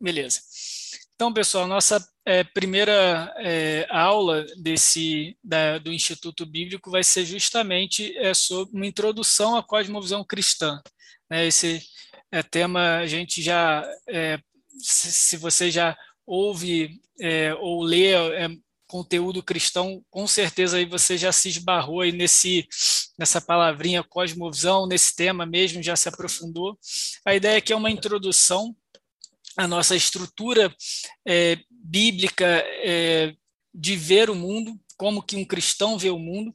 Beleza. Então, pessoal, nossa é, primeira é, aula desse da, do Instituto Bíblico vai ser justamente é, sobre uma introdução à cosmovisão cristã. Né? Esse é, tema a gente já, é, se, se, você já ouve é, ou lê conteúdo cristão, com certeza aí você já se esbarrou aí nesse nessa palavrinha cosmovisão, nesse tema mesmo, já se aprofundou. A ideia aqui é uma introdução à nossa estrutura é, bíblica é, de ver o mundo, como que um cristão vê o mundo,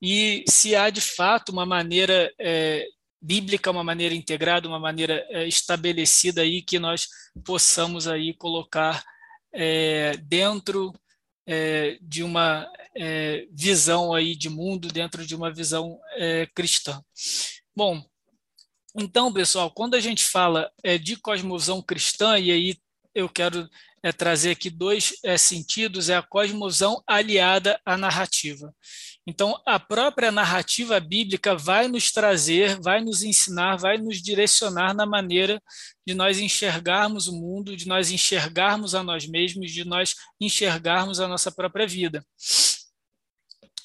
e se há de fato uma maneira é, bíblica, uma maneira integrada, uma maneira é, estabelecida aí que nós possamos aí colocar é, dentro é, de uma visão aí de mundo, dentro de uma visão cristã. Bom, então, pessoal, quando a gente fala é, de cosmovisão cristã, e aí eu quero é, trazer aqui dois é, sentidos, é a cosmovisão aliada à narrativa. Então, a própria narrativa bíblica vai nos trazer, vai nos ensinar, vai nos direcionar na maneira de nós enxergarmos o mundo, de nós enxergarmos a nós mesmos, de nós enxergarmos a nossa própria vida.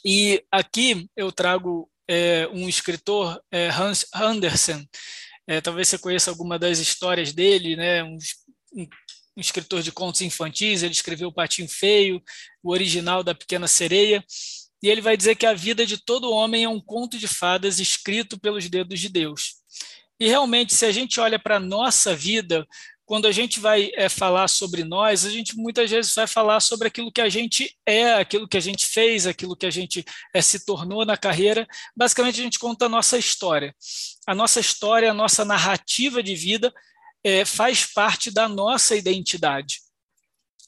E aqui eu trago é, um escritor, é, Hans Andersen, é, talvez você conheça alguma das histórias dele, né, um, um, um escritor de contos infantis, ele escreveu O Patinho Feio, o original da Pequena Sereia, e ele vai dizer que a vida de todo homem é um conto de fadas escrito pelos dedos de Deus. E realmente, se a gente olha para a nossa vida, quando a gente vai é, falar sobre nós, a gente muitas vezes vai falar sobre aquilo que a gente é, aquilo que a gente fez, aquilo que a gente é, se tornou na carreira. Basicamente, a gente conta a nossa história. A nossa história, a nossa narrativa de vida é, faz parte da nossa identidade.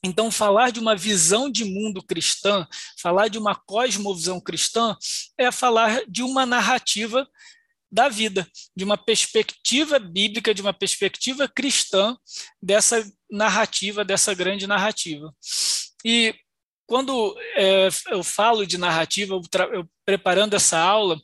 Então, falar de uma visão de mundo cristã, falar de uma cosmovisão cristã, é falar de uma narrativa da vida, de uma perspectiva bíblica, de uma perspectiva cristã dessa narrativa, dessa grande narrativa. E quando é, eu falo de narrativa, eu, eu preparando essa aula,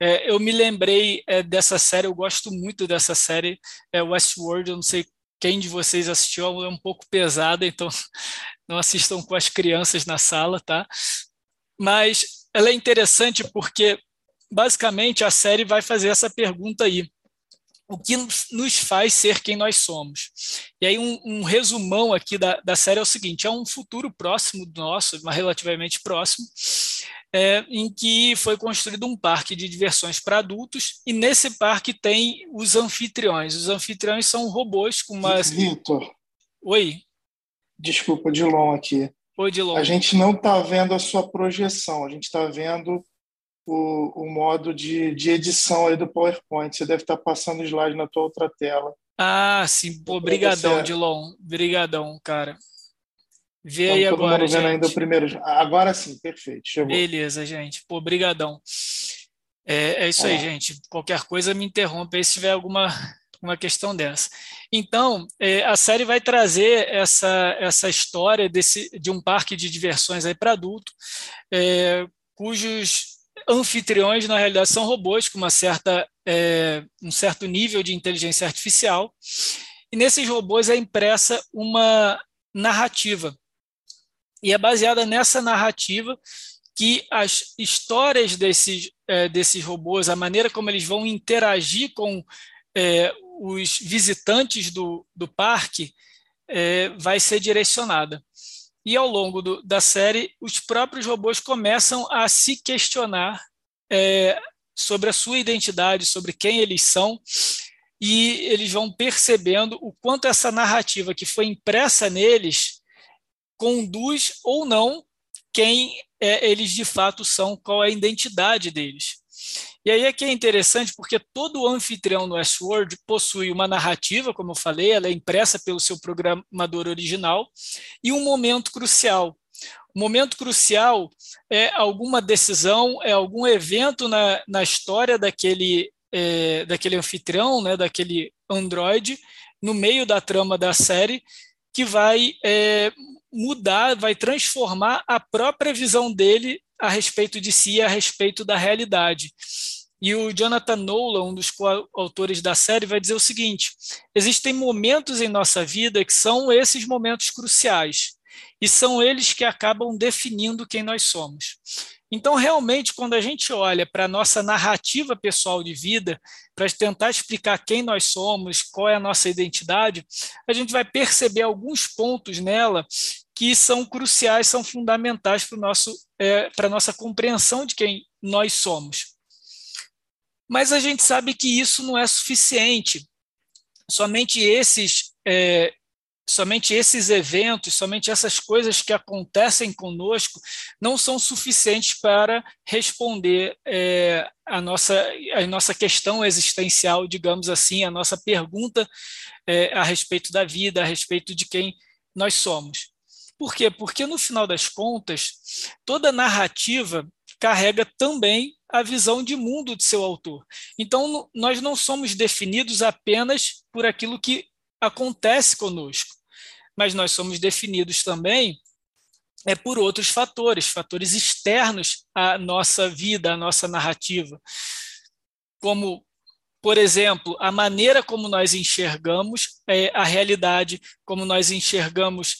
é, eu me lembrei é, dessa série, eu gosto muito dessa série, é Westworld, eu não sei quem de vocês assistiu é um pouco pesada, então não assistam com as crianças na sala, tá? Mas ela é interessante porque, basicamente, a série vai fazer essa pergunta aí. O que nos faz ser quem nós somos? E aí, um, um resumão aqui da, da série é o seguinte: é um futuro próximo do nosso, mas relativamente próximo, é, em que foi construído um parque de diversões para adultos, e nesse parque tem os anfitriões. Os anfitriões são robôs com uma. Vitor. Oi. Desculpa, Dilon aqui. Oi, Dilon. A gente não está vendo a sua projeção, a gente está vendo o, o modo de, de edição aí do PowerPoint. Você deve estar passando o slide na tua outra tela. Ah, sim. Obrigadão, Dilon. Obrigadão, cara. Vê aí todo agora, vendo ainda o primeiro. Agora sim, perfeito. Chegou. Beleza, gente. Pô, brigadão. É, é isso aí, gente. Qualquer coisa me interrompe aí se tiver alguma uma questão dessa. Então, é, a série vai trazer essa, essa história desse, de um parque de diversões aí para adulto, é, cujos anfitriões, na realidade, são robôs com uma certa, é, um certo nível de inteligência artificial. E nesses robôs é impressa uma narrativa e é baseada nessa narrativa que as histórias desses, é, desses robôs, a maneira como eles vão interagir com é, os visitantes do, do parque, é, vai ser direcionada. E ao longo do, da série, os próprios robôs começam a se questionar é, sobre a sua identidade, sobre quem eles são, e eles vão percebendo o quanto essa narrativa que foi impressa neles conduz ou não quem é, eles de fato são, qual é a identidade deles. E aí é que é interessante porque todo anfitrião no Westworld possui uma narrativa, como eu falei, ela é impressa pelo seu programador original, e um momento crucial. O momento crucial é alguma decisão, é algum evento na, na história daquele, é, daquele anfitrião, né, daquele androide, no meio da trama da série, que vai é, mudar, vai transformar a própria visão dele a respeito de si, a respeito da realidade. E o Jonathan Nolan, um dos autores da série, vai dizer o seguinte: existem momentos em nossa vida que são esses momentos cruciais, e são eles que acabam definindo quem nós somos. Então, realmente, quando a gente olha para a nossa narrativa pessoal de vida, para tentar explicar quem nós somos, qual é a nossa identidade, a gente vai perceber alguns pontos nela que são cruciais, são fundamentais para é, a nossa compreensão de quem nós somos. Mas a gente sabe que isso não é suficiente. Somente esses, é, somente esses eventos, somente essas coisas que acontecem conosco não são suficientes para responder é, a, nossa, a nossa questão existencial, digamos assim, a nossa pergunta é, a respeito da vida, a respeito de quem nós somos. Por quê? Porque no final das contas, toda narrativa carrega também a visão de mundo de seu autor. Então, nós não somos definidos apenas por aquilo que acontece conosco, mas nós somos definidos também é por outros fatores, fatores externos à nossa vida, à nossa narrativa, como por exemplo, a maneira como nós enxergamos é, a realidade, como nós enxergamos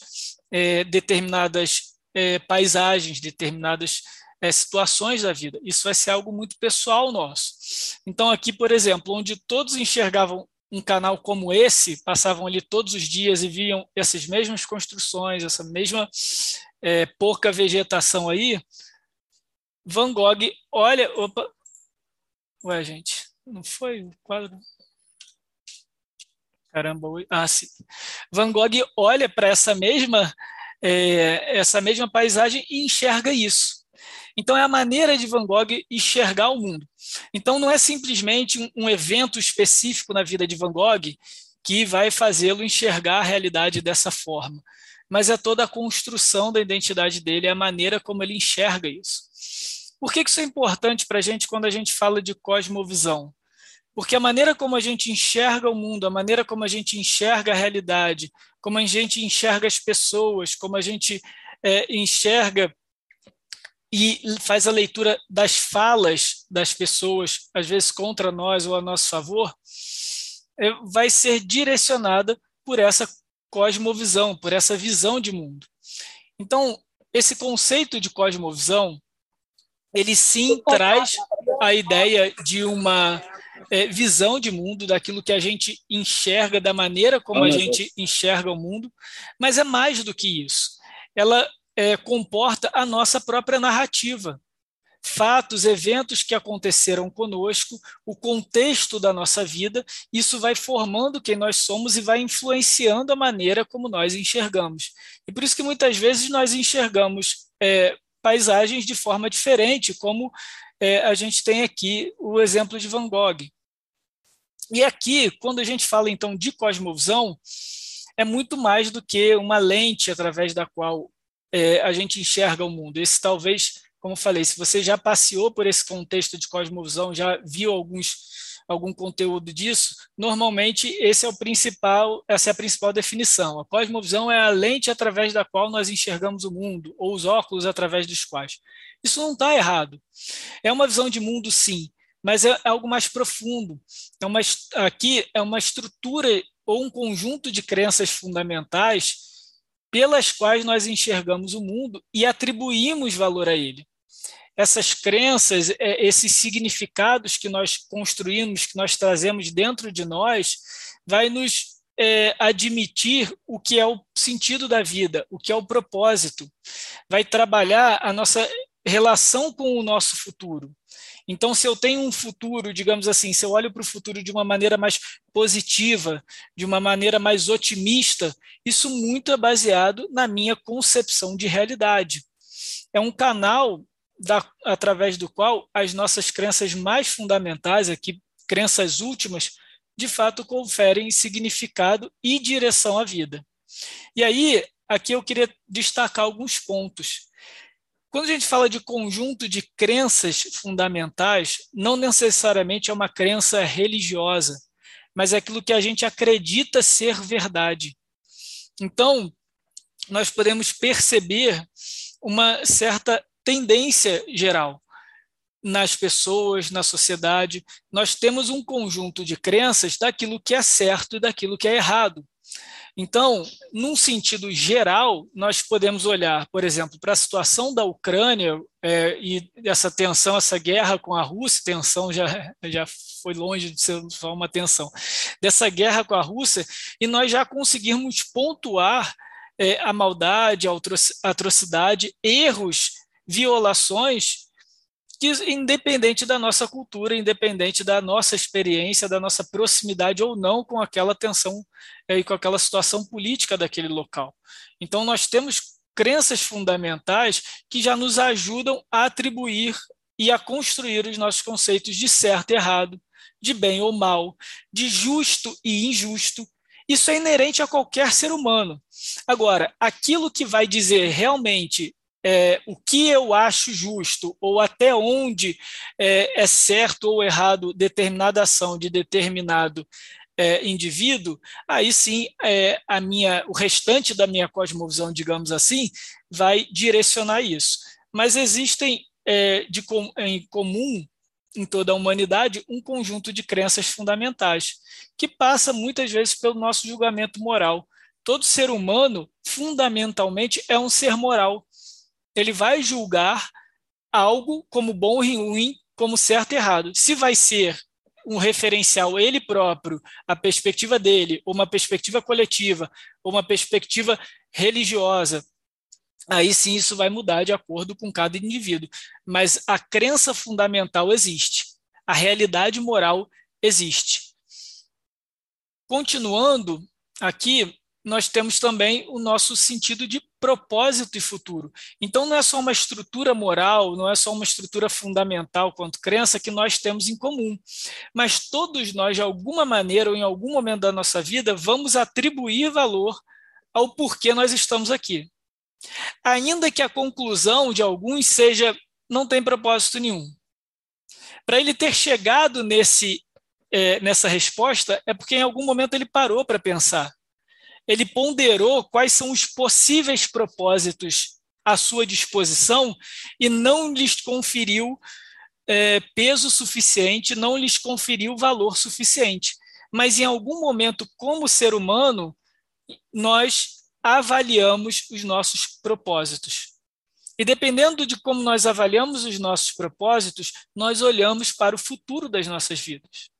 é, determinadas é, paisagens, determinadas é, situações da vida. Isso vai ser algo muito pessoal nosso. Então, aqui, por exemplo, onde todos enxergavam um canal como esse, passavam ali todos os dias e viam essas mesmas construções, essa mesma é, pouca vegetação aí, Van Gogh olha. Opa! Ué, gente, não foi o quadro? Caramba, ah, sim. Van Gogh olha para essa mesma é, essa mesma paisagem e enxerga isso. Então, é a maneira de Van Gogh enxergar o mundo. Então, não é simplesmente um evento específico na vida de Van Gogh que vai fazê-lo enxergar a realidade dessa forma, mas é toda a construção da identidade dele, é a maneira como ele enxerga isso. Por que isso é importante para a gente quando a gente fala de cosmovisão? Porque a maneira como a gente enxerga o mundo, a maneira como a gente enxerga a realidade, como a gente enxerga as pessoas, como a gente é, enxerga e faz a leitura das falas das pessoas, às vezes contra nós ou a nosso favor, é, vai ser direcionada por essa cosmovisão, por essa visão de mundo. Então, esse conceito de cosmovisão, ele sim traz a ideia de uma é, visão de mundo, daquilo que a gente enxerga, da maneira como a gente enxerga o mundo, mas é mais do que isso. Ela é, comporta a nossa própria narrativa. Fatos, eventos que aconteceram conosco, o contexto da nossa vida, isso vai formando quem nós somos e vai influenciando a maneira como nós enxergamos. E por isso que muitas vezes nós enxergamos é, paisagens de forma diferente, como é, a gente tem aqui o exemplo de Van Gogh. E aqui, quando a gente fala então de cosmovisão, é muito mais do que uma lente através da qual é, a gente enxerga o mundo. Esse talvez, como falei, se você já passeou por esse contexto de cosmovisão, já viu alguns algum conteúdo disso, normalmente esse é o principal, essa é a principal definição. A cosmovisão é a lente através da qual nós enxergamos o mundo, ou os óculos através dos quais. Isso não está errado. É uma visão de mundo, sim, mas é algo mais profundo. É uma, aqui é uma estrutura ou um conjunto de crenças fundamentais pelas quais nós enxergamos o mundo e atribuímos valor a ele. Essas crenças, é, esses significados que nós construímos, que nós trazemos dentro de nós, vai nos é, admitir o que é o sentido da vida, o que é o propósito, vai trabalhar a nossa relação com o nosso futuro. Então, se eu tenho um futuro, digamos assim, se eu olho para o futuro de uma maneira mais positiva, de uma maneira mais otimista, isso muito é baseado na minha concepção de realidade. É um canal da, através do qual as nossas crenças mais fundamentais, aqui, crenças últimas, de fato conferem significado e direção à vida. E aí, aqui eu queria destacar alguns pontos. Quando a gente fala de conjunto de crenças fundamentais, não necessariamente é uma crença religiosa, mas é aquilo que a gente acredita ser verdade. Então, nós podemos perceber uma certa tendência geral. nas pessoas, na sociedade. Nós temos um conjunto de crenças daquilo que é certo e daquilo que é errado. Então, num sentido geral, nós podemos olhar, por exemplo, para a situação da Ucrânia é, e essa tensão, essa guerra com a Rússia, tensão já, já foi longe de ser só uma tensão, dessa guerra com a Rússia, e nós já conseguirmos pontuar é, a maldade, a atrocidade, erros, violações que independente da nossa cultura, independente da nossa experiência, da nossa proximidade ou não com aquela tensão é, e com aquela situação política daquele local. Então, nós temos crenças fundamentais que já nos ajudam a atribuir e a construir os nossos conceitos de certo e errado, de bem ou mal, de justo e injusto. Isso é inerente a qualquer ser humano. Agora, aquilo que vai dizer realmente é, o que eu acho justo ou até onde é, é certo ou errado determinada ação de determinado é, indivíduo, aí sim é, a minha, o restante da minha cosmovisão, digamos assim, vai direcionar isso. Mas existem é, de em comum em toda a humanidade um conjunto de crenças fundamentais que passa muitas vezes pelo nosso julgamento moral. Todo ser humano, fundamentalmente, é um ser moral ele vai julgar algo como bom e ruim, como certo e errado. Se vai ser um referencial ele próprio, a perspectiva dele, ou uma perspectiva coletiva, ou uma perspectiva religiosa, aí sim isso vai mudar de acordo com cada indivíduo. Mas a crença fundamental existe, a realidade moral existe. Continuando aqui, nós temos também o nosso sentido de propósito e futuro. Então, não é só uma estrutura moral, não é só uma estrutura fundamental quanto crença que nós temos em comum, mas todos nós, de alguma maneira ou em algum momento da nossa vida, vamos atribuir valor ao porquê nós estamos aqui. Ainda que a conclusão de alguns seja não tem propósito nenhum. Para ele ter chegado nesse, é, nessa resposta, é porque em algum momento ele parou para pensar ele ponderou quais são os possíveis propósitos à sua disposição e não lhes conferiu é, peso suficiente, não lhes conferiu valor suficiente. Mas em algum momento, como ser humano, nós avaliamos os nossos propósitos. E dependendo de como nós avaliamos os nossos propósitos, nós olhamos para o futuro das nossas vidas.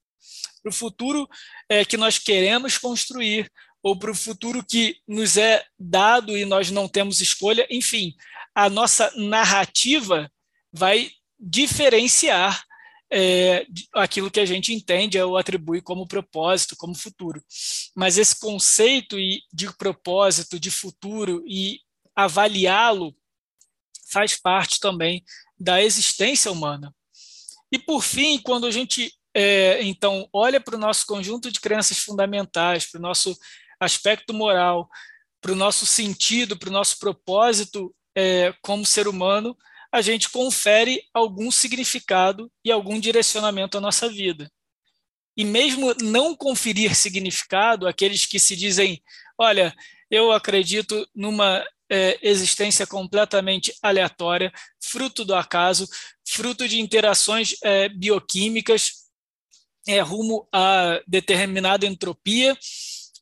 Para o futuro é, que nós queremos construir, ou para o futuro que nos é dado e nós não temos escolha. Enfim, a nossa narrativa vai diferenciar é, aquilo que a gente entende ou atribui como propósito, como futuro. Mas esse conceito de propósito, de futuro e avaliá-lo faz parte também da existência humana. E por fim, quando a gente é, então olha para o nosso conjunto de crenças fundamentais, para o nosso aspecto moral, para o nosso sentido, para o nosso propósito é, como ser humano, a gente confere algum significado e algum direcionamento à nossa vida. E mesmo não conferir significado, aqueles que se dizem, olha, eu acredito numa é, existência completamente aleatória, fruto do acaso, fruto de interações é, bioquímicas, é, rumo a determinada entropia,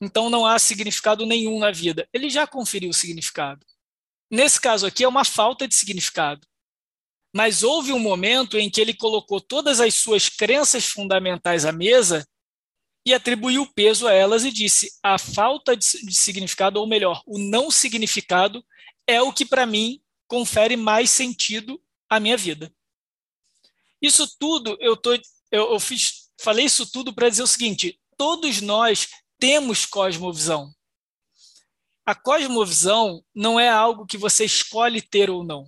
então não há significado nenhum na vida. Ele já conferiu o significado. Nesse caso aqui é uma falta de significado. Mas houve um momento em que ele colocou todas as suas crenças fundamentais à mesa e atribuiu peso a elas e disse: a falta de significado, ou melhor, o não significado, é o que para mim confere mais sentido à minha vida. Isso tudo eu tô, eu, eu fiz, falei isso tudo para dizer o seguinte: todos nós temos cosmovisão. A cosmovisão não é algo que você escolhe ter ou não.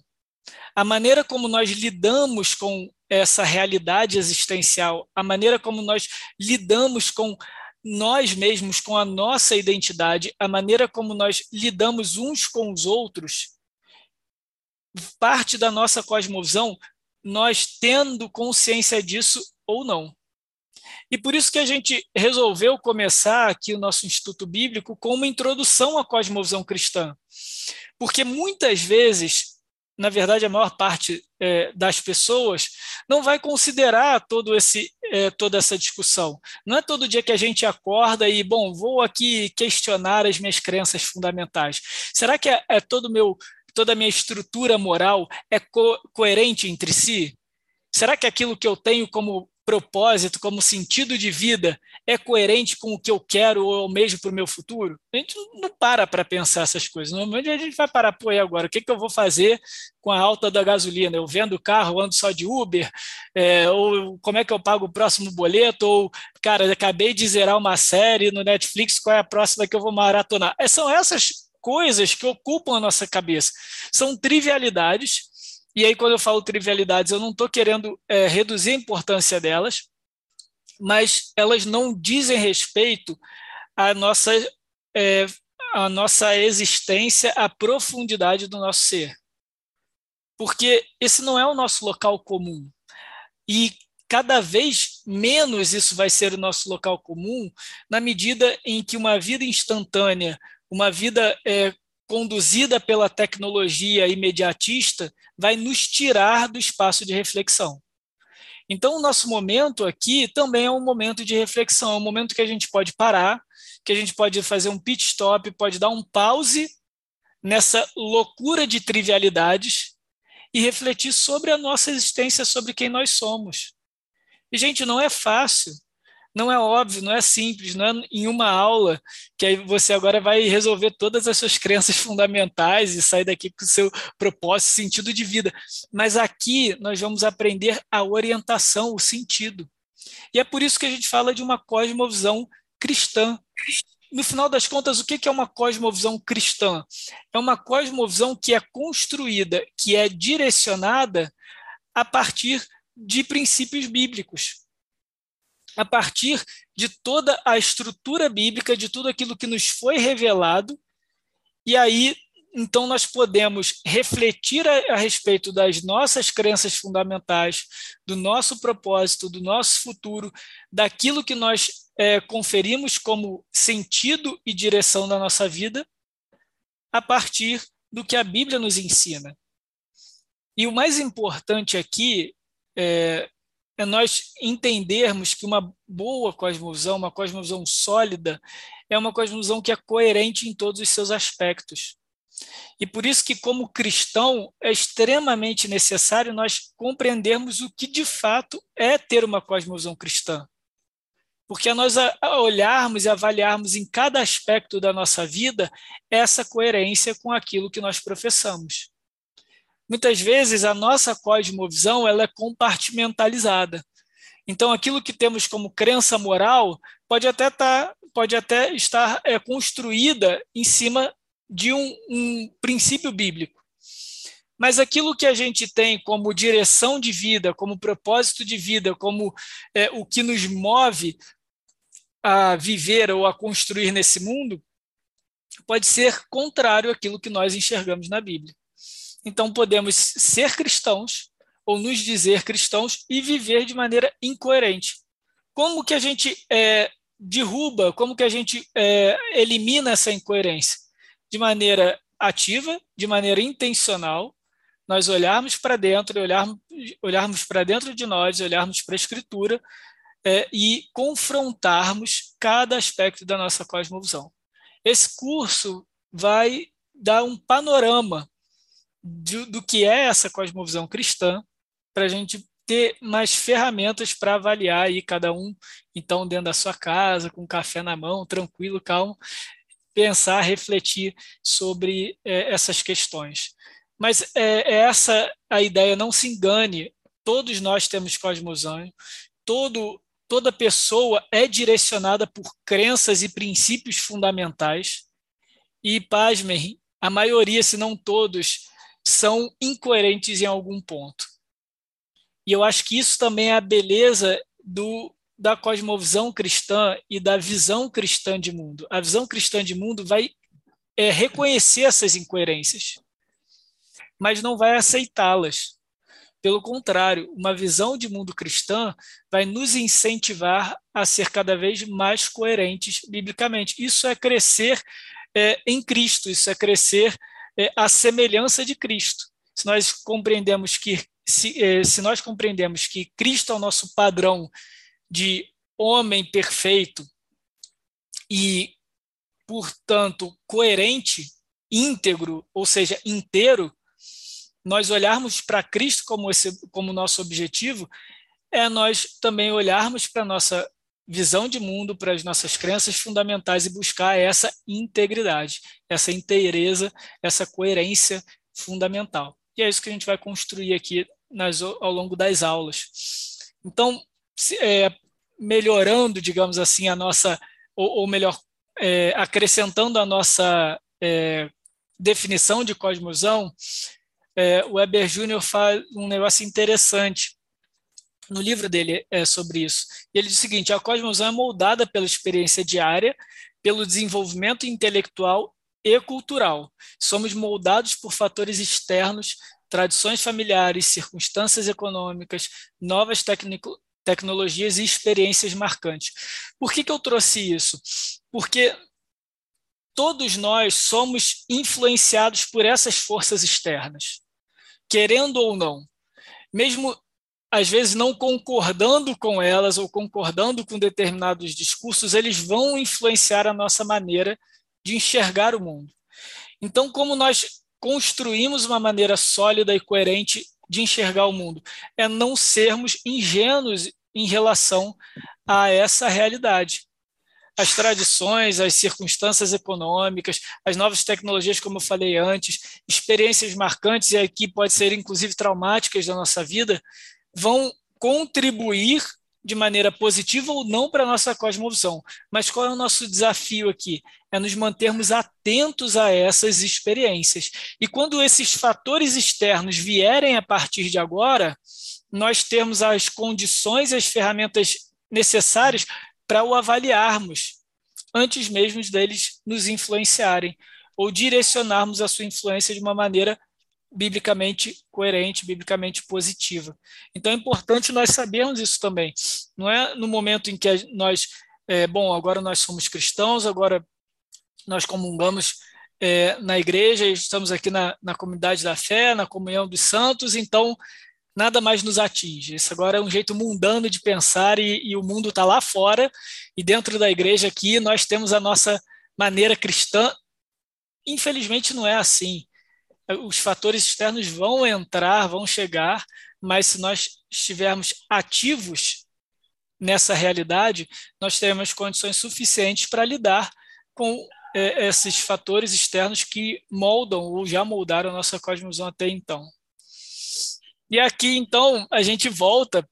A maneira como nós lidamos com essa realidade existencial, a maneira como nós lidamos com nós mesmos, com a nossa identidade, a maneira como nós lidamos uns com os outros, parte da nossa cosmovisão, nós tendo consciência disso ou não. E por isso que a gente resolveu começar aqui o nosso Instituto Bíblico com uma introdução à cosmovisão cristã. Porque muitas vezes na verdade, a maior parte é, das pessoas não vai considerar todo esse, é, toda essa discussão. Não é todo dia que a gente acorda e, bom, vou aqui questionar as minhas crenças fundamentais. Será que é, é todo meu, toda a minha estrutura moral é co coerente entre si? Será que aquilo que eu tenho como propósito, como sentido de vida, é coerente com o que eu quero ou mesmo para o meu futuro? A gente não para para pensar essas coisas. Normalmente a gente vai parar, pô, e agora? O que, que eu vou fazer com a alta da gasolina? Eu vendo carro, ando só de Uber? É, ou como é que eu pago o próximo boleto? Ou, cara, acabei de zerar uma série no Netflix, qual é a próxima que eu vou maratonar? É, são essas coisas que ocupam a nossa cabeça. São trivialidades e aí, quando eu falo trivialidades, eu não estou querendo é, reduzir a importância delas, mas elas não dizem respeito à nossa, é, à nossa existência, à profundidade do nosso ser. Porque esse não é o nosso local comum. E cada vez menos isso vai ser o nosso local comum, na medida em que uma vida instantânea, uma vida é, conduzida pela tecnologia imediatista, vai nos tirar do espaço de reflexão. Então, o nosso momento aqui também é um momento de reflexão, é um momento que a gente pode parar, que a gente pode fazer um pit stop, pode dar um pause nessa loucura de trivialidades e refletir sobre a nossa existência, sobre quem nós somos. E, gente, não é fácil não é óbvio, não é simples, não é em uma aula que aí você agora vai resolver todas as suas crenças fundamentais e sair daqui com o seu propósito, sentido de vida. Mas aqui nós vamos aprender a orientação, o sentido. E é por isso que a gente fala de uma cosmovisão cristã. No final das contas, o que é uma cosmovisão cristã? É uma cosmovisão que é construída, que é direcionada a partir de princípios bíblicos a partir de toda a estrutura bíblica, de tudo aquilo que nos foi revelado, e aí então nós podemos refletir a, a, respeito das nossas crenças fundamentais, do nosso propósito, do nosso futuro, daquilo que nós é, conferimos como sentido e direção da nossa vida, a partir do que a Bíblia nos ensina. E o mais importante aqui, é, é nós entendermos que uma boa cosmovisão, uma cosmovisão sólida, é uma cosmovisão que é coerente em todos os seus aspectos. E por isso que, como cristão, é extremamente necessário nós compreendermos o que de fato é ter uma cosmovisão cristã. Porque nós olharmos e avaliarmos em cada aspecto da nossa vida essa coerência com aquilo que nós professamos muitas vezes a nossa cosmovisão ela é compartimentalizada. Então, aquilo que temos como crença moral pode até, tá, pode até estar é, construída em cima de um, um princípio bíblico. Mas aquilo que a gente tem como direção de vida, como propósito de vida, como é, o que nos move a viver ou a construir nesse mundo, pode ser contrário àquilo que nós enxergamos na Bíblia. Então podemos ser cristãos ou nos dizer cristãos e viver de maneira incoerente. Como que a gente é, derruba, como que a gente é, elimina essa incoerência? De maneira ativa, de maneira intencional, nós olharmos para dentro, olharmos, olharmos para dentro de nós, olharmos para a Escritura é, e confrontarmos cada aspecto da nossa cosmovisão. Esse curso vai dar um panorama do, do que é essa cosmovisão cristã, para a gente ter mais ferramentas para avaliar aí cada um, então, dentro da sua casa, com um café na mão, tranquilo, calmo, pensar, refletir sobre é, essas questões. Mas é, é, essa a ideia, não se engane, todos nós temos cosmovisão, todo, toda pessoa é direcionada por crenças e princípios fundamentais, e, pasmem, a maioria, se não todos, são incoerentes em algum ponto. E eu acho que isso também é a beleza do, da cosmovisão cristã e da visão cristã de mundo. A visão cristã de mundo vai é, reconhecer essas incoerências, mas não vai aceitá-las. Pelo contrário, uma visão de mundo cristã vai nos incentivar a ser cada vez mais coerentes biblicamente. Isso é crescer é, em Cristo, isso é crescer é, a semelhança de Cristo. se nós compreendemos que se, eh, se nós compreendemos que Cristo é o nosso padrão de homem perfeito e, portanto, coerente, íntegro, ou seja, inteiro, nós olharmos para Cristo como esse como nosso objetivo, é nós também olharmos para a nossa visão de mundo, para as nossas crenças fundamentais e buscar essa integridade, essa inteireza, essa coerência fundamental. E é isso que a gente vai construir aqui nas, ao longo das aulas. Então, é, melhorando, digamos assim, a nossa, ou, ou melhor, é, acrescentando a nossa é, definição de cosmosão, é, o Weber Júnior faz um negócio interessante no livro dele é sobre isso. Ele diz o seguinte: a cosmosão é moldada pela experiência diária, pelo desenvolvimento intelectual e cultural. Somos moldados por fatores externos, tradições familiares, circunstâncias econômicas, novas tecnologias e experiências marcantes. Por que, que eu trouxe isso? Porque todos nós somos influenciados por essas forças externas, querendo ou não. Mesmo às vezes não concordando com elas ou concordando com determinados discursos, eles vão influenciar a nossa maneira de enxergar o mundo. Então, como nós construímos uma maneira sólida e coerente de enxergar o mundo? É não sermos ingênuos em relação a essa realidade. As tradições, as circunstâncias econômicas, as novas tecnologias, como eu falei antes, experiências marcantes, e aqui pode ser inclusive traumáticas da nossa vida, vão contribuir de maneira positiva ou não para a nossa cosmovisão. Mas qual é o nosso desafio aqui? É nos mantermos atentos a essas experiências. E quando esses fatores externos vierem a partir de agora, nós temos as condições e as ferramentas necessárias para o avaliarmos, antes mesmo deles nos influenciarem, ou direcionarmos a sua influência de uma maneira biblicamente coerente, biblicamente positiva. Então é importante nós sabermos isso também. Não é no momento em que nós, é, bom, agora nós somos cristãos, agora nós comungamos é, na igreja, estamos aqui na, na comunidade da fé, na comunhão dos santos, então nada mais nos atinge. Isso agora é um jeito mundano de pensar e, e o mundo está lá fora e dentro da igreja aqui nós temos a nossa maneira cristã. Infelizmente não é assim os fatores externos vão entrar, vão chegar, mas se nós estivermos ativos nessa realidade, nós teremos condições suficientes para lidar com é, esses fatores externos que moldam ou já moldaram a nossa cosmosão até então. E aqui, então, a gente volta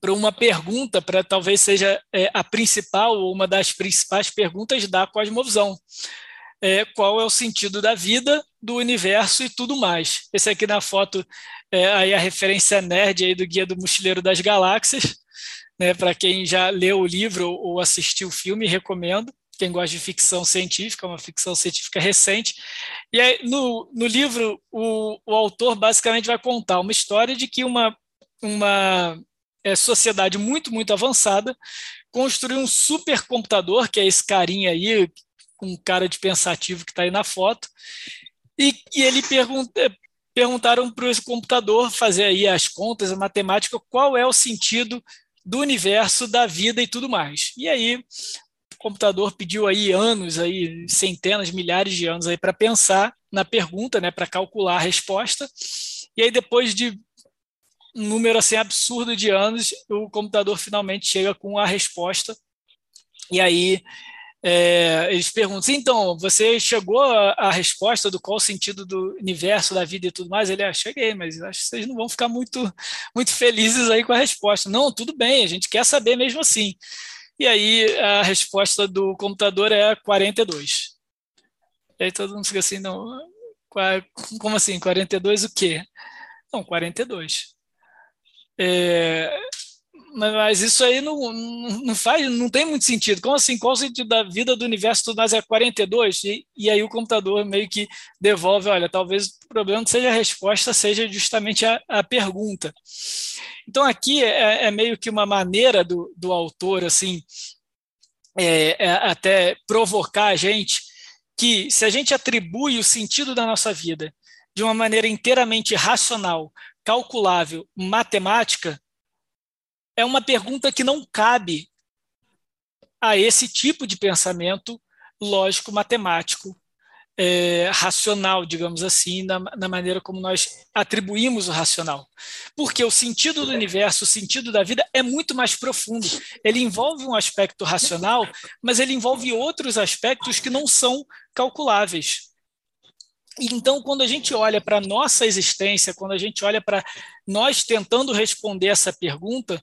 para uma pergunta, para talvez seja é, a principal ou uma das principais perguntas da cosmovisão é, qual é o sentido da vida, do universo e tudo mais. Esse aqui na foto é aí a referência nerd aí do Guia do Mochileiro das Galáxias. Né, Para quem já leu o livro ou assistiu o filme, recomendo. Quem gosta de ficção científica, uma ficção científica recente. E aí, no, no livro, o, o autor basicamente vai contar uma história de que uma, uma é, sociedade muito, muito avançada construiu um supercomputador, que é esse carinha aí, com cara de pensativo que está aí na foto, e, e ele pergunta, perguntaram para o computador fazer aí as contas, a matemática, qual é o sentido do universo, da vida e tudo mais. E aí o computador pediu aí anos, aí centenas, milhares de anos aí para pensar na pergunta, né, para calcular a resposta. E aí depois de um número assim absurdo de anos, o computador finalmente chega com a resposta. E aí é, eles perguntam, então, você chegou à resposta do qual o sentido do universo, da vida e tudo mais? Ele, ah, cheguei, mas acho que vocês não vão ficar muito, muito felizes aí com a resposta. Não, tudo bem, a gente quer saber mesmo assim. E aí a resposta do computador é 42. E aí todo mundo fica assim, não, como assim, 42 o quê? Não, 42. É, mas isso aí não, não faz, não tem muito sentido. Como assim? Qual o sentido da vida do universo tudo mais é 42? E, e aí o computador meio que devolve, olha, talvez o problema não seja a resposta, seja justamente a, a pergunta. Então aqui é, é, meio que uma maneira do, do autor, assim, é, é até provocar a gente que se a gente atribui o sentido da nossa vida de uma maneira inteiramente racional, calculável, matemática, é uma pergunta que não cabe a esse tipo de pensamento lógico-matemático, é, racional, digamos assim, na, na, maneira como nós atribuímos o racional. Porque o sentido do universo, o sentido da vida é muito mais profundo. Ele envolve um aspecto racional, mas ele envolve outros aspectos que não são calculáveis. Então, quando a gente olha para a nossa existência, quando a gente olha para nós tentando responder essa pergunta,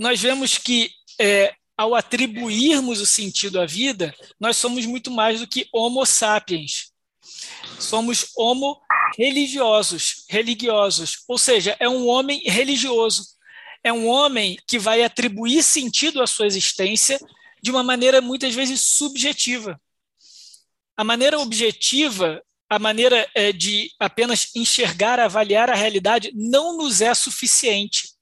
nós vemos que é, ao atribuirmos o sentido à vida, nós somos muito mais do que homo sapiens. Somos homo religiosos, religiosos, ou seja, é um homem religioso. É um homem que vai atribuir sentido à sua existência de uma maneira muitas vezes subjetiva. A maneira objetiva, a maneira é, de apenas enxergar, avaliar a realidade, não nos é suficiente.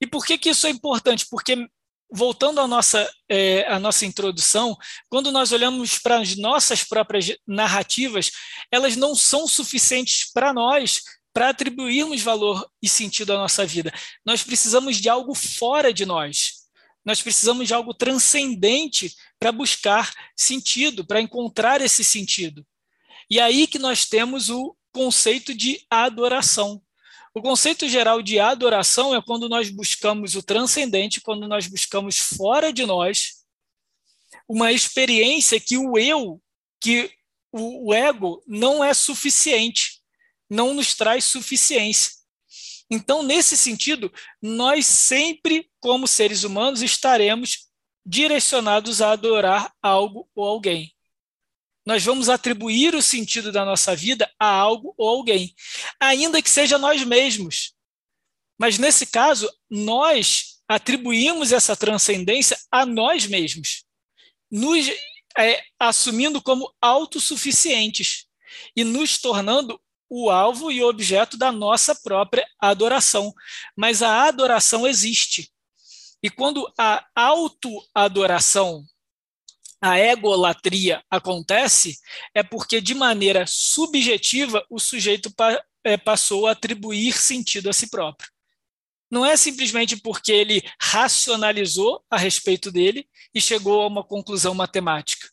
E por que, que isso é importante? Porque voltando à nossa, é, à nossa introdução, quando nós olhamos para as nossas próprias narrativas, elas não são suficientes para nós para atribuirmos valor e sentido à nossa vida. Nós precisamos de algo fora de nós. Nós precisamos de algo transcendente para buscar sentido, para encontrar esse sentido. E aí que nós temos o conceito de adoração. O conceito geral de adoração é quando nós buscamos o transcendente, quando nós buscamos fora de nós uma experiência que o eu, que o, ego não é suficiente, não nos traz suficiência. Então, nesse sentido, nós sempre, como seres humanos, estaremos direcionados a adorar algo ou alguém nós vamos atribuir o sentido da nossa vida a algo ou alguém, ainda que seja nós mesmos. Mas nesse caso, nós atribuímos essa transcendência a nós mesmos, nos é, assumindo como autossuficientes e nos tornando o alvo e objeto da nossa própria adoração. Mas a adoração existe. E quando a autoadoração a egolatria acontece é porque, de maneira subjetiva, o sujeito pa é, passou a atribuir sentido a si próprio. Não é simplesmente porque ele racionalizou a respeito dele e chegou a uma conclusão matemática,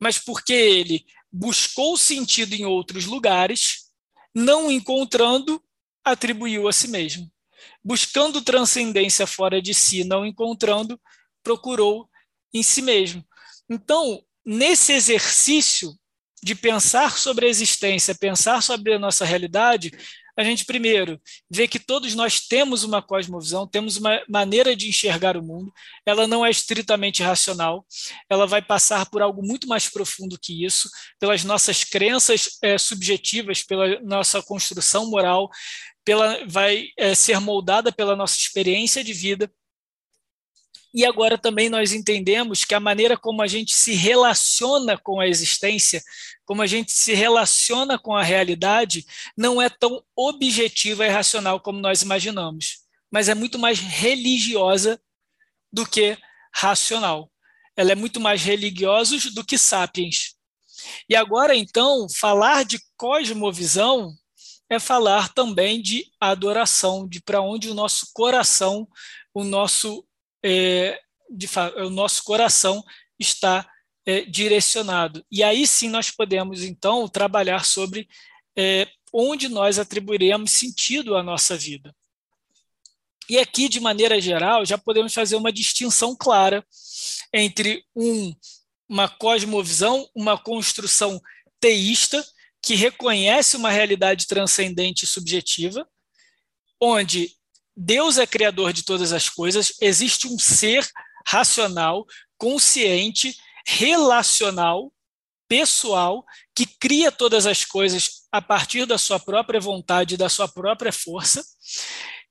mas porque ele buscou sentido em outros lugares, não encontrando, atribuiu a si mesmo. Buscando transcendência fora de si, não encontrando, procurou em si mesmo. Então, nesse exercício de pensar sobre a existência, pensar sobre a nossa realidade, a gente primeiro vê que todos nós temos uma cosmovisão, temos uma maneira de enxergar o mundo, ela não é estritamente racional, ela vai passar por algo muito mais profundo que isso, pelas nossas crenças é, subjetivas, pela nossa construção moral, pela, vai é, ser moldada pela nossa experiência de vida, e agora também nós entendemos que a maneira como a gente se relaciona com a existência, como a gente se relaciona com a realidade, não é tão objetiva e racional como nós imaginamos, mas é muito mais religiosa do que racional. Ela é muito mais religiosa do que sapiens. E agora, então, falar de cosmovisão é falar também de adoração, de para onde o nosso coração, o nosso é, de, o nosso coração está é, direcionado. E aí sim nós podemos, então, trabalhar sobre é, onde nós atribuiremos sentido à nossa vida. E aqui, de maneira geral, já podemos fazer uma distinção clara entre um, uma cosmovisão, uma construção teísta, que reconhece uma realidade transcendente e subjetiva, onde Deus é criador de todas as coisas, existe um ser racional, consciente, relacional, pessoal, que cria todas as coisas a partir da sua própria vontade, da sua própria força,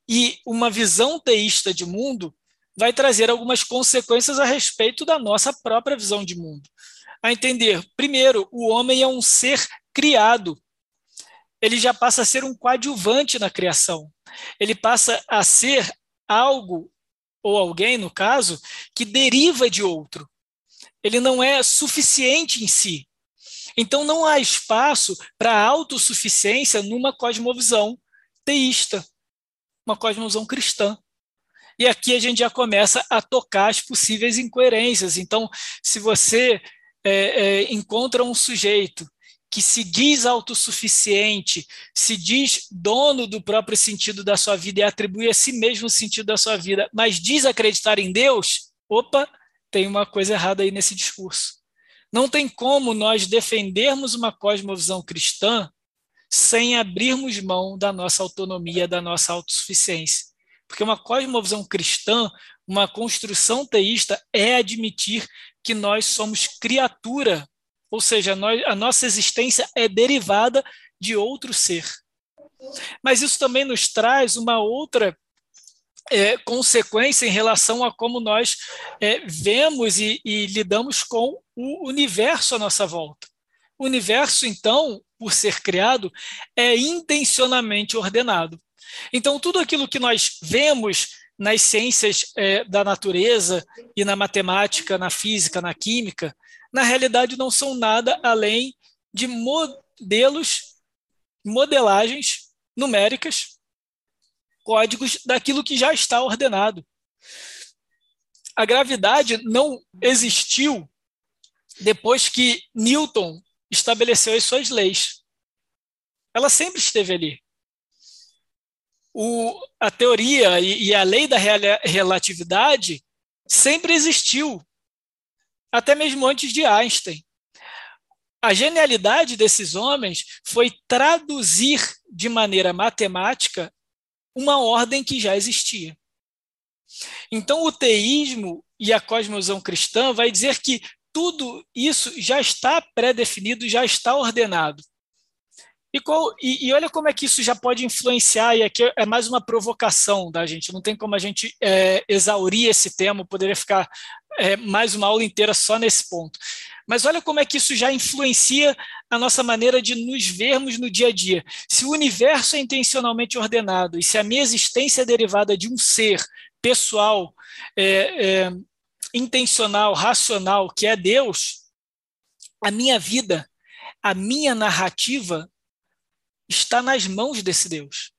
e uma visão teísta de mundo vai trazer algumas consequências a respeito da nossa própria visão de mundo. A entender, primeiro, o homem é um ser criado. Ele já passa a ser um coadjuvante na criação ele passa a ser algo, ou alguém, no caso, que deriva de outro. Ele não é suficiente em si. Então não há espaço para autossuficiência numa cosmovisão teísta, uma cosmovisão cristã. E aqui a gente já começa a tocar as possíveis incoerências. Então, se você é, é, encontra um sujeito que se diz autossuficiente, se diz dono do próprio sentido da sua vida e atribui a si mesmo o sentido da sua vida, mas diz acreditar em Deus, opa, tem uma coisa errada aí nesse discurso. Não tem como nós defendermos uma cosmovisão cristã sem abrirmos mão da nossa autonomia, da nossa autossuficiência. Porque uma cosmovisão cristã, uma construção teísta, é admitir que nós somos criatura ou seja, nós, a nossa existência é derivada de outro ser. Mas isso também nos traz uma outra é, consequência em relação a como nós é, vemos e, e lidamos com o universo à nossa volta. O universo, então, por ser criado, é intencionalmente ordenado. Então, tudo aquilo que nós vemos nas ciências é, da natureza e na matemática, na física, na química, na realidade não são nada além de modelos, modelagens numéricas, códigos daquilo que já está ordenado. A gravidade não existiu depois que Newton estabeleceu as suas leis. Ela sempre esteve ali. O, a teoria e, e a lei da relatividade sempre existiu até mesmo antes de Einstein. A genialidade desses homens foi traduzir de maneira matemática uma ordem que já existia. Então, o teísmo e a cosmovisão cristã vai dizer que tudo isso já está pré-definido, já está ordenado. E, qual, e, e, olha como é que isso já pode influenciar, e aqui é mais uma provocação da gente, não tem como a gente é, exaurir esse tema, poderia ficar é, mais uma aula inteira só nesse ponto. Mas olha como é que isso já influencia a nossa maneira de nos vermos no dia a dia. Se o universo é intencionalmente ordenado e se a minha existência é derivada de um ser pessoal, é, é, intencional, racional, que é Deus, a minha vida, a minha narrativa está nas mãos desse Deus.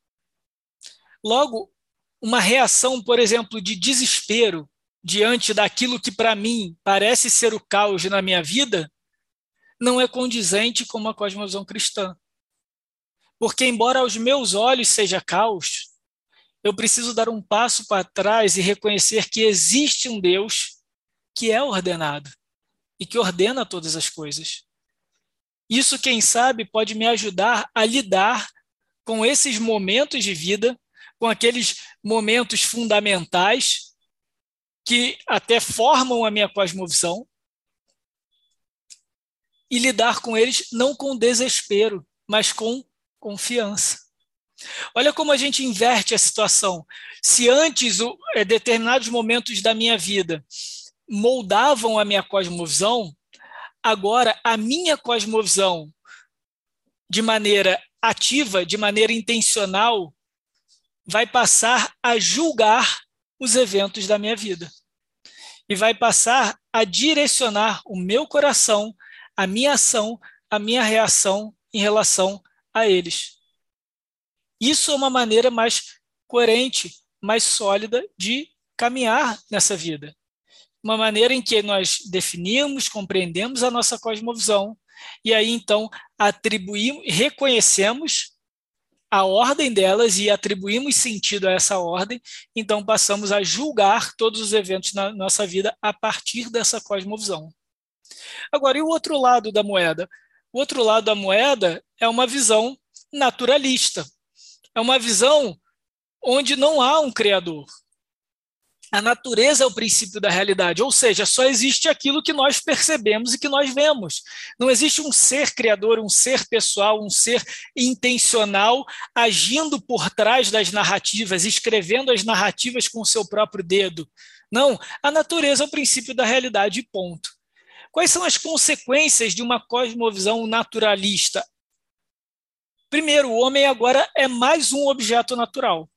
Logo, uma reação, por exemplo, de desespero diante daquilo que para mim parece ser o caos na minha vida, não é condizente com uma cosmovisão cristã. Porque, embora aos meus olhos seja caos, eu preciso dar um passo para trás e reconhecer que existe um Deus que é ordenado e que ordena todas as coisas. Isso, quem sabe, pode me ajudar a lidar com esses momentos de vida, com aqueles momentos fundamentais que até formam a minha cosmovisão, e lidar com eles não com desespero, mas com confiança. Olha como a gente inverte a situação. Se antes o, é, determinados momentos da minha vida moldavam a minha cosmovisão, Agora, a minha cosmovisão, de maneira ativa, de maneira intencional, vai passar a julgar os eventos da minha vida. E vai passar a direcionar o meu coração, a minha ação, a minha reação em relação a eles. Isso é uma maneira mais coerente, mais sólida de caminhar nessa vida uma maneira em que nós definimos, compreendemos a nossa cosmovisão e aí então atribuímos, reconhecemos a ordem delas e atribuímos sentido a essa ordem, então passamos a julgar todos os eventos na nossa vida a partir dessa cosmovisão. Agora, e o outro lado da moeda? O outro lado da moeda é uma visão naturalista. É uma visão onde não há um criador, a natureza é o princípio da realidade, ou seja, só existe aquilo que nós percebemos e que nós vemos. Não existe um ser criador, um ser pessoal, um ser intencional agindo por trás das narrativas, escrevendo as narrativas com o seu próprio dedo. Não, a natureza é o princípio da realidade, ponto. Quais são as consequências de uma cosmovisão naturalista? Primeiro, o homem agora é mais um objeto natural.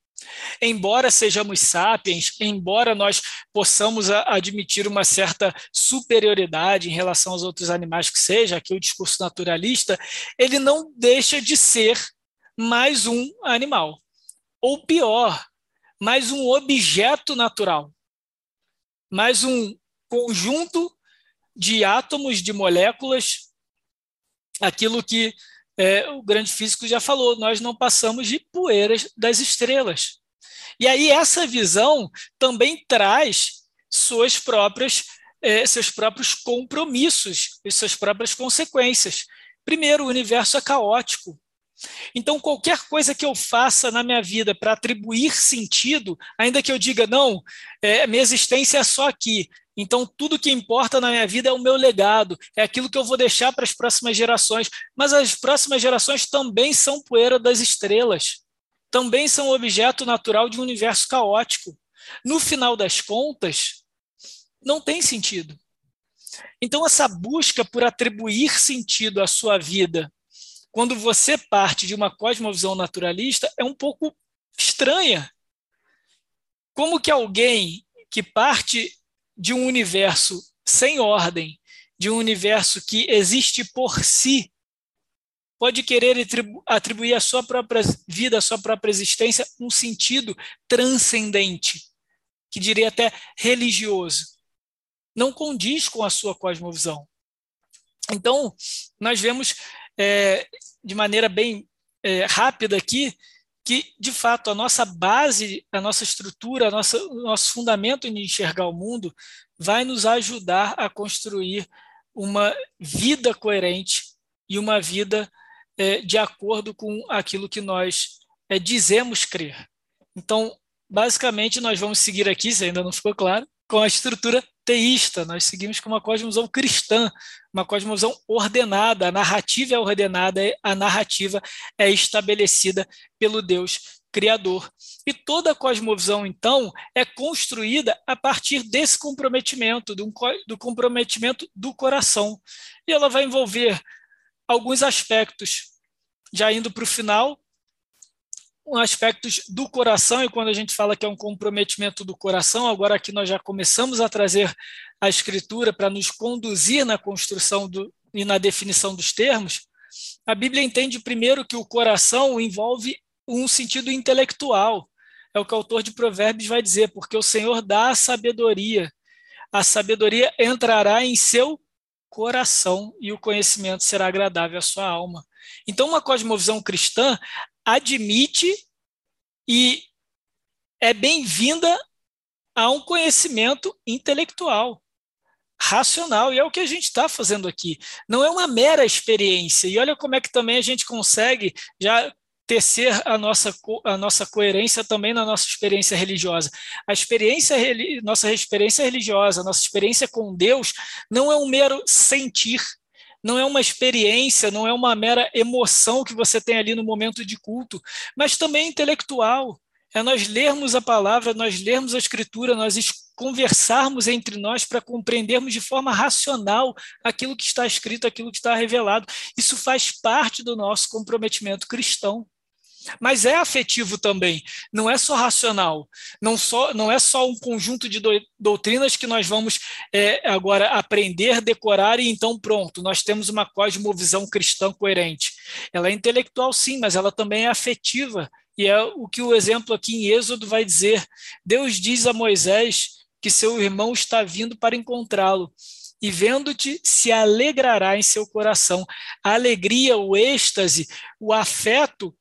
Embora sejamos sapiens, embora nós possamos admitir uma certa superioridade em relação aos outros animais que seja, aqui o discurso naturalista, ele não deixa de ser mais um animal. Ou pior, mais um objeto natural. Mais um conjunto de átomos, de moléculas, aquilo que é, o grande físico já falou, nós não passamos de poeiras das estrelas. E aí essa visão também traz suas próprias, é, seus próprios compromissos e suas próprias consequências. Primeiro, o universo é caótico. Então, qualquer coisa que eu faça na minha vida para atribuir sentido, ainda que eu diga, não, é, minha existência é só aqui, então tudo que importa na minha vida é o meu legado, é aquilo que eu vou deixar para as próximas gerações, mas as próximas gerações também são poeira das estrelas também são objeto natural de um universo caótico. No final das contas, não tem sentido. Então, essa busca por atribuir sentido à sua vida, quando você parte de uma cosmovisão naturalista, é um pouco estranha. Como que alguém que parte de um universo sem ordem, de um universo que existe por si, pode querer atribuir à sua própria vida, à sua própria existência, um sentido transcendente, que diria até religioso. Não condiz com a sua cosmovisão. Então, nós vemos é, de maneira bem é, rápida aqui que, de fato, a nossa base, a nossa estrutura, a nossa, o nosso fundamento em enxergar o mundo vai nos ajudar a construir uma vida coerente e uma vida é, de acordo com aquilo que nós é, dizemos crer. Então, basicamente, nós vamos seguir aqui, se ainda não ficou claro, com a estrutura teísta. Nós seguimos com uma cosmovisão cristã, uma cosmovisão ordenada. A narrativa é ordenada, a narrativa é estabelecida pelo Deus Criador. E toda a cosmovisão, então, é construída a partir desse comprometimento, do, comprometimento do coração. E ela vai envolver alguns aspectos já indo para o final, aspectos do coração, e quando a gente fala que é um comprometimento do coração, agora aqui nós já começamos a trazer a escritura para nos conduzir na construção do, e na definição dos termos, a Bíblia entende primeiro que o coração envolve um sentido intelectual. É o que o autor de Provérbios vai dizer, porque o Senhor dá a sabedoria. A sabedoria entrará em seu coração e o conhecimento será agradável à sua alma. Então, uma cosmovisão cristã admite e é bem-vinda a um conhecimento intelectual, racional, e é o que a gente está fazendo aqui. Não é uma mera experiência. E olha como é que também a gente consegue já tecer a nossa, a nossa coerência também na nossa experiência religiosa. A experiência, nossa experiência religiosa, nossa experiência com Deus, não é um mero sentir, não é uma experiência, não é uma mera emoção que você tem ali no momento de culto, mas também intelectual. É nós lermos a palavra, nós lermos a escritura, nós conversarmos entre nós para compreendermos de forma racional aquilo que está escrito, aquilo que está revelado. Isso faz parte do nosso comprometimento cristão. Mas é afetivo também, não é só racional, não, só, não é só um conjunto de do, doutrinas que nós vamos é, agora aprender, decorar e então pronto, nós temos uma cosmovisão cristã coerente. Ela é intelectual, sim, mas ela também é afetiva, e é o que o exemplo aqui em Êxodo vai dizer. Deus diz a Moisés que seu irmão está vindo para encontrá-lo e vendo-te se alegrará em seu coração. A alegria, o êxtase, o afeto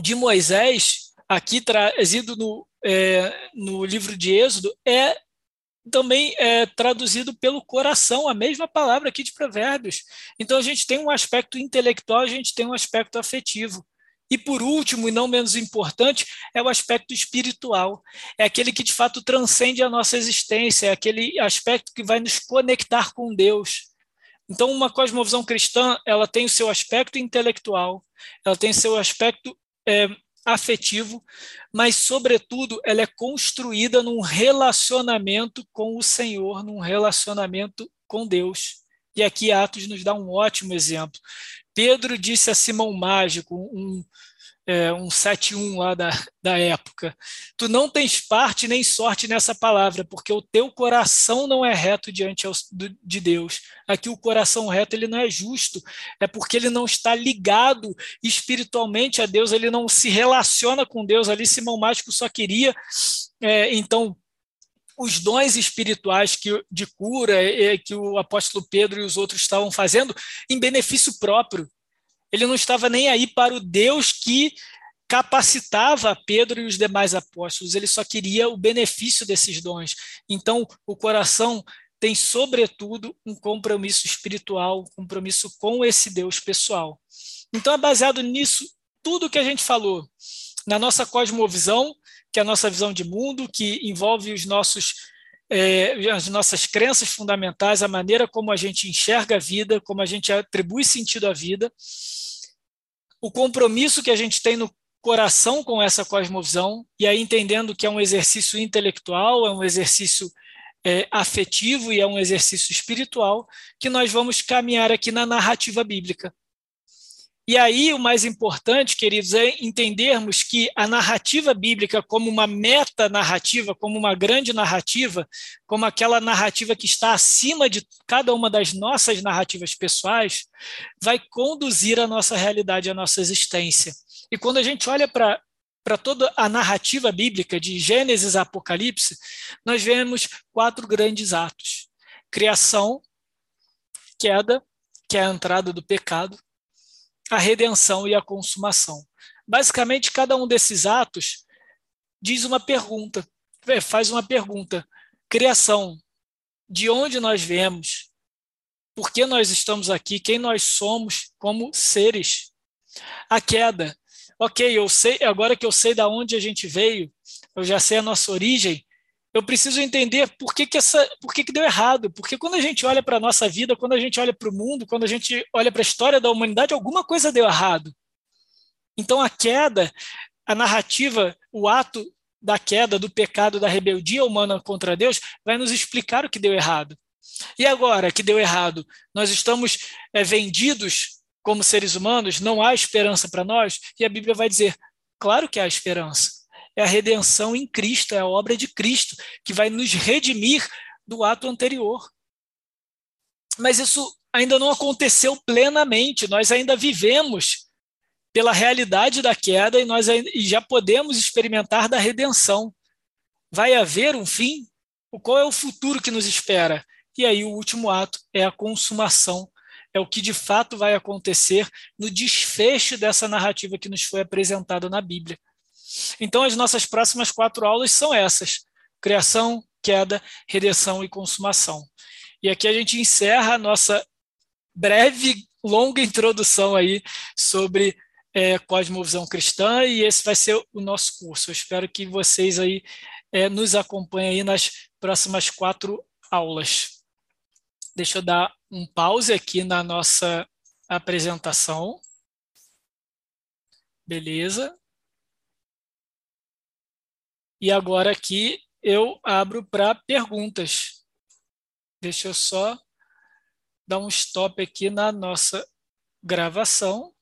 de Moisés, aqui trazido no, é, no livro de Êxodo, é também é traduzido pelo coração, a mesma palavra aqui de Provérbios. Então a gente tem um aspecto intelectual, a gente tem um aspecto afetivo. E por último, e não menos importante, é o aspecto espiritual. É aquele que de fato transcende a nossa existência, é aquele aspecto que vai nos conectar com Deus. Então, uma cosmovisão cristã, ela tem o seu aspecto intelectual, ela tem o seu aspecto é, afetivo, mas, sobretudo, ela é construída num relacionamento com o Senhor, num relacionamento com Deus. E aqui Atos nos dá um ótimo exemplo. Pedro disse a Simão Mágico, um, é, um 7.1 lá da, da época. Tu não tens parte nem sorte nessa palavra, porque o teu coração não é reto diante de Deus. Aqui o coração reto ele não é justo, é porque ele não está ligado espiritualmente a Deus, ele não se relaciona com Deus. Ali Simão Mágico só queria, é, então, os dons espirituais que, de cura que o apóstolo Pedro e os outros estavam fazendo em benefício próprio. Ele não estava nem aí para o Deus que capacitava Pedro e os demais apóstolos, ele só queria o benefício desses dons. Então, o coração tem, sobretudo, um compromisso espiritual, um compromisso com esse Deus pessoal. Então, é baseado nisso, tudo que a gente falou, na nossa cosmovisão, que é a nossa visão de mundo, que envolve os nossos é, as nossas crenças fundamentais, a maneira como a gente enxerga a vida, como a gente atribui sentido à vida, o compromisso que a gente tem no coração com essa cosmovisão, e aí entendendo que é um exercício intelectual, é um exercício é, afetivo e é um exercício espiritual, que nós vamos caminhar aqui na narrativa bíblica. E aí, o mais importante, queridos, é entendermos que a narrativa bíblica, como uma meta-narrativa, como uma grande narrativa, como aquela narrativa que está acima de cada uma das nossas narrativas pessoais, vai conduzir a nossa realidade, a nossa existência. E quando a gente olha para para toda a narrativa bíblica, de Gênesis a Apocalipse, nós vemos quatro grandes atos: criação, queda, que é a entrada do pecado, a redenção e a consumação. Basicamente, cada um desses atos diz uma pergunta, é, faz uma pergunta. Criação, de onde nós viemos? Por que nós estamos aqui? Quem nós somos como seres? A queda. Ok, eu sei, agora que eu sei da onde a gente veio, eu já sei a nossa origem, eu preciso entender por que, que, essa, por que, que deu errado. Porque quando a gente olha para a nossa vida, quando a gente olha para o mundo, quando a gente olha para a história da humanidade, alguma coisa deu errado. Então a queda, a narrativa, o ato da queda, do pecado, da rebeldia humana contra Deus, vai nos explicar o que deu errado. E agora que deu errado, nós estamos é, vendidos como seres humanos, não há esperança para nós, e a Bíblia vai dizer: claro que há esperança é a redenção em Cristo, é a obra de Cristo, que vai nos redimir do ato anterior. Mas isso ainda não aconteceu plenamente, nós ainda vivemos pela realidade da queda e nós já podemos experimentar da redenção. Vai haver um fim? Qual é o futuro que nos espera? E aí o último ato é a consumação, é o que de fato vai acontecer no desfecho dessa narrativa que nos foi apresentada na Bíblia. Então, as nossas próximas quatro aulas são essas: criação, queda, redenção e consumação. E aqui a gente encerra a nossa breve, longa introdução aí sobre é, cosmovisão cristã e esse vai ser o nosso curso. Eu espero que vocês aí é, nos acompanhem aí nas próximas quatro aulas. Deixa eu dar um pause aqui na nossa apresentação. Beleza. E agora aqui eu abro para perguntas. Deixa eu só dar um stop aqui na nossa gravação.